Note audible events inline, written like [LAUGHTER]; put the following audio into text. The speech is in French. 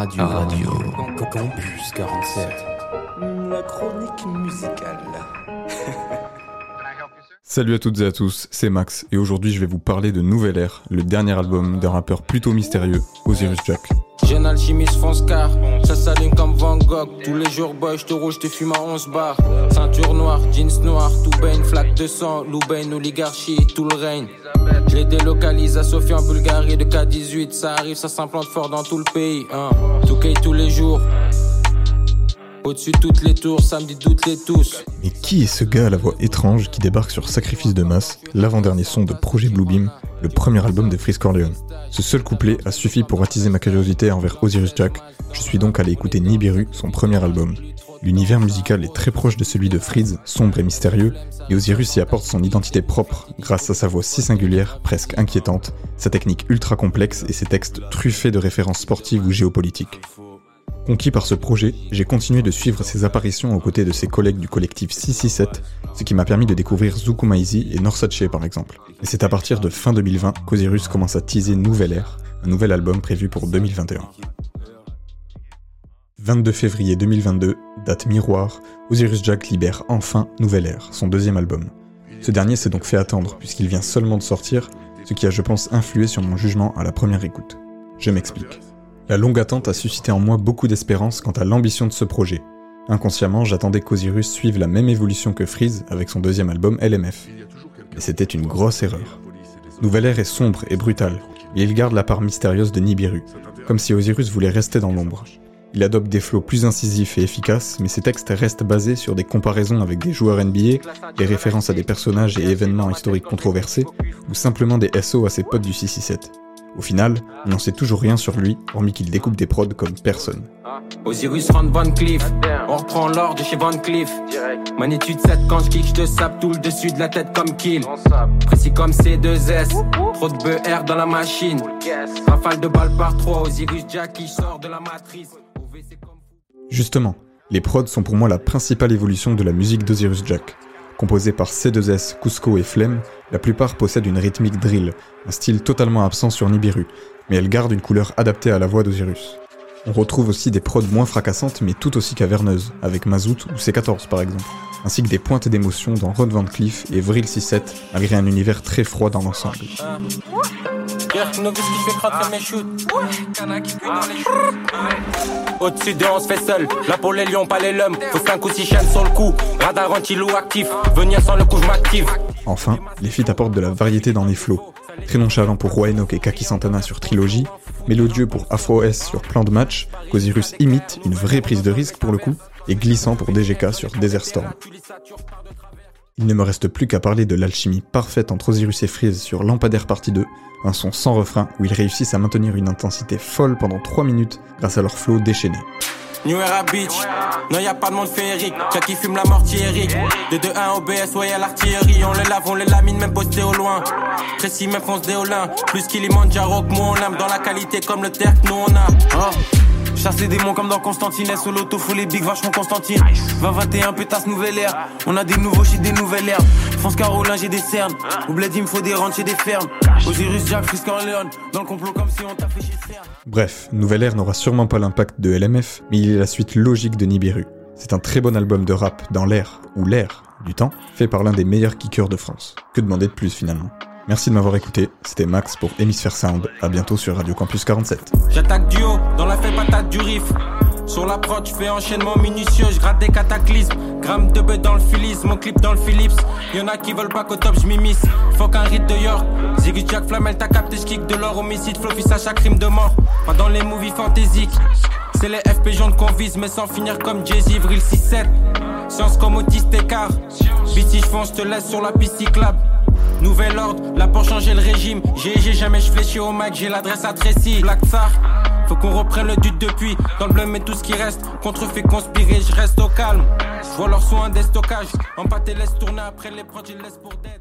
radio. radio. Campus 47. La chronique musicale. [LAUGHS] Salut à toutes et à tous, c'est Max et aujourd'hui je vais vous parler de Nouvelle Air, le dernier album d'un rappeur plutôt mystérieux, Osiris Jack. Jeune alchimiste fonce car ça s'allume comme Van Gogh. Tous les jours, boy, je te rouge, te fume à 11 bars. Ceinture noire, jeans noirs, tout baigne, flaque de sang, Loubain, oligarchie, tout le règne. Je les délocalise à Sofia en Bulgarie de K18. Ça arrive, ça s'implante fort dans tout le pays. Hein. Tout tous les jours. Au-dessus de toutes les tours, samedi toutes les tous. Mais qui est ce gars à la voix étrange qui débarque sur Sacrifice de masse, l'avant-dernier son de Projet Bluebeam, le premier album de Freeze Corleone Ce seul couplet a suffi pour attiser ma curiosité envers Osiris Jack. Je suis donc allé écouter Nibiru, son premier album. L'univers musical est très proche de celui de Freeze, sombre et mystérieux, et Osiris y apporte son identité propre grâce à sa voix si singulière, presque inquiétante, sa technique ultra complexe et ses textes truffés de références sportives ou géopolitiques. Conquis par ce projet, j'ai continué de suivre ses apparitions aux côtés de ses collègues du collectif 667, ce qui m'a permis de découvrir Zukumaizi et Norsace par exemple. Et c'est à partir de fin 2020 qu'Osiris commence à teaser Nouvelle Ère, un nouvel album prévu pour 2021. 22 février 2022, date miroir, Osiris Jack libère enfin Nouvelle Ère, son deuxième album. Ce dernier s'est donc fait attendre puisqu'il vient seulement de sortir, ce qui a je pense influé sur mon jugement à la première écoute. Je m'explique. La longue attente a suscité en moi beaucoup d'espérance quant à l'ambition de ce projet. Inconsciemment, j'attendais qu'Osiris suive la même évolution que Freeze avec son deuxième album LMF. Mais c'était une grosse erreur. Nouvelle Ère est sombre et brutale, mais il garde la part mystérieuse de Nibiru, comme si Osiris voulait rester dans l'ombre. Il adopte des flots plus incisifs et efficaces, mais ses textes restent basés sur des comparaisons avec des joueurs NBA, des références à des personnages et événements historiques controversés, ou simplement des SO à ses potes du 667. Au final, on n'en sait toujours rien sur lui, hormis qu'il découpe des prods comme personne. Osiris Van Van Cliff, on reprend l'ordre de chez Van Cliff. Magnitude 7 quand je kick, je te sape tout le dessus de la tête comme kill. Précis comme C2S, trop de BR dans la machine. Rafale de balles par 3, Osiris Jack qui sort de la matrice. Justement, les prods sont pour moi la principale évolution de la musique d'Osiris Jack. Composés par C2S, Cusco et Flemme, la plupart possèdent une rythmique drill, un style totalement absent sur Nibiru, mais elles gardent une couleur adaptée à la voix d'Osiris. On retrouve aussi des prods moins fracassantes mais tout aussi caverneuses, avec Mazout ou C14 par exemple, ainsi que des pointes d'émotion dans Rod Van Cleef et Vril 6-7, malgré un univers très froid dans l'ensemble. Au-dessus de on se fait seul. Là pour les lions, pas les lums. Faut 5 ou 6 chaînes sur le coup. Radar anti-loup actif. Venir sans le coup, je m'active. Enfin, les feats apportent de la variété dans les flots. Très nonchalant pour Roy et Kaki Santana sur Trilogy, mélodieux pour Afro S sur Plan de Match, qu'Osiris imite une vraie prise de risque pour le coup, et glissant pour DGK sur Desert Storm. Il ne me reste plus qu'à parler de l'alchimie parfaite entre Osiris et Freeze sur Lampadaire Partie 2, un son sans refrain où ils réussissent à maintenir une intensité folle pendant 3 minutes grâce à leur flow déchaîné. New Era Beach, non y a pas de monde féerique, Jack qui fume la mortiérie. De 2-1 OBS, ouais y'a l'artillerie, on les lave, on les lamine, même posté au loin. Précis, même fonce déolin, plus qu'il y Manjaro que moi on dans la qualité comme le terre que nous on a. Oh. Chasse les démons comme dans Constantine, sous l'auto, faut les big vachement Constantine. 20-21, pétasse nouvelle ère. On a des nouveaux shit, des nouvelles herbes. France Carolin, j'ai des cernes. Au bled, faut des ranchs et des fermes. Osiris, Jack, Léon. Dans le complot comme si on t'a fait chez. Bref, Nouvelle Ère n'aura sûrement pas l'impact de LMF, mais il est la suite logique de Nibiru. C'est un très bon album de rap dans l'air, ou l'air, du temps, fait par l'un des meilleurs kickers de France. Que demander de plus finalement? Merci de m'avoir écouté, c'était Max pour Hémisphère Sound, à bientôt sur Radio Campus 47. J'attaque duo, dans la fait patate du riff. Sur la prod, je fais enchaînement minutieux, je gratte des cataclysmes. Gramme de bœuf dans le filis, mon clip dans le Philips. Y'en a qui veulent pas qu'au top, je m'immisce. Faut qu'un rite de York. Ziggy Jack Flamel, t'as capté, kick de l'or, homicide, flofis à chaque crime de mort. Pas dans les movies fantaisiques. C'est les FP jaunes qu'on vise, mais sans finir comme Jay-Z, Vril 6-7. Science comme autiste écart. Vite si je fonce, je te laisse sur la piste cyclable. Nouvel ordre, là pour changer le régime. J'ai jamais je fléchis au Mac, j'ai l'adresse à Tracy. Black Tsar, faut qu'on reprenne le dude depuis. Dans le bleu, tout ce qui reste. Contrefait conspirer, je reste au calme. Je vois leur soin des stockages. Empâté laisse tourner après les prods, ils laissent pour dead.